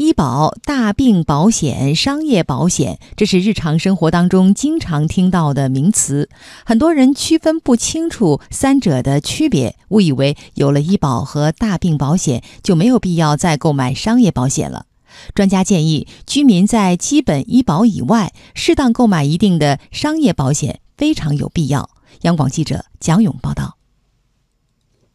医保、大病保险、商业保险，这是日常生活当中经常听到的名词。很多人区分不清楚三者的区别，误以为有了医保和大病保险就没有必要再购买商业保险了。专家建议，居民在基本医保以外，适当购买一定的商业保险非常有必要。央广记者蒋勇报道。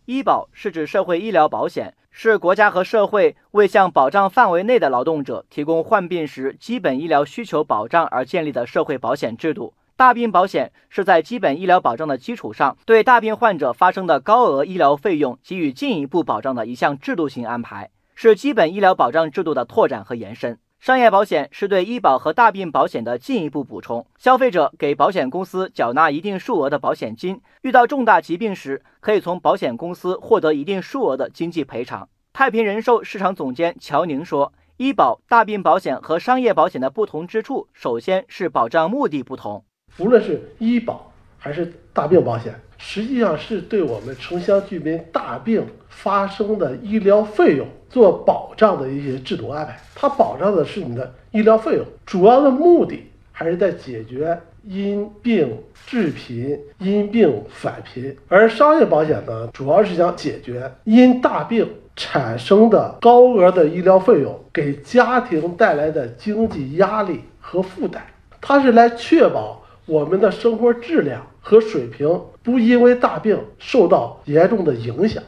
医保是指社会医疗保险，是国家和社会为向保障范围内的劳动者提供患病时基本医疗需求保障而建立的社会保险制度。大病保险是在基本医疗保障的基础上，对大病患者发生的高额医疗费用给予进一步保障的一项制度性安排，是基本医疗保障制度的拓展和延伸。商业保险是对医保和大病保险的进一步补充。消费者给保险公司缴纳一定数额的保险金，遇到重大疾病时，可以从保险公司获得一定数额的经济赔偿。太平人寿市场总监乔宁说：“医保、大病保险和商业保险的不同之处，首先是保障目的不同。无论是医保还是大病保险，实际上是对我们城乡居民大病发生的医疗费用。”做保障的一些制度安排，它保障的是你的医疗费用，主要的目的还是在解决因病致贫、因病返贫。而商业保险呢，主要是想解决因大病产生的高额的医疗费用给家庭带来的经济压力和负担，它是来确保我们的生活质量和水平不因为大病受到严重的影响。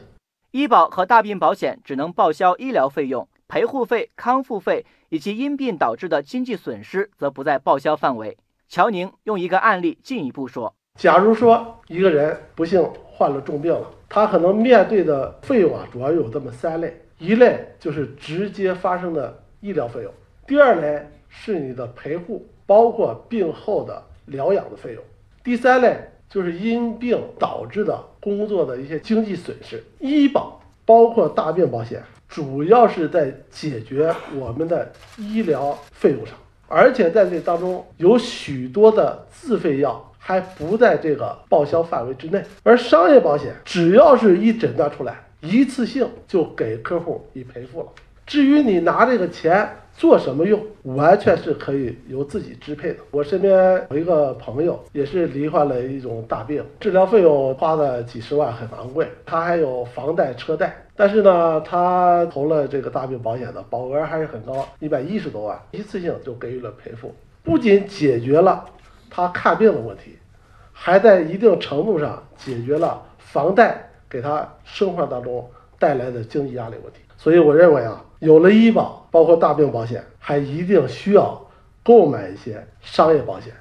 医保和大病保险只能报销医疗费用，陪护费、康复费以及因病导致的经济损失则不在报销范围。乔宁用一个案例进一步说：假如说一个人不幸患了重病了，他可能面对的费用啊，主要有这么三类：一类就是直接发生的医疗费用；第二类是你的陪护，包括病后的疗养的费用；第三类。就是因病导致的工作的一些经济损失，医保包括大病保险，主要是在解决我们的医疗费用上，而且在这当中有许多的自费药还不在这个报销范围之内，而商业保险只要是一诊断出来，一次性就给客户以赔付了。至于你拿这个钱做什么用，完全是可以由自己支配的。我身边有一个朋友，也是罹患了一种大病，治疗费用花了几十万，很昂贵。他还有房贷车贷，但是呢，他投了这个大病保险的保额还是很高，一百一十多万，一次性就给予了赔付，不仅解决了他看病的问题，还在一定程度上解决了房贷给他生活当中带来的经济压力问题。所以我认为啊。有了医保，包括大病保险，还一定需要购买一些商业保险。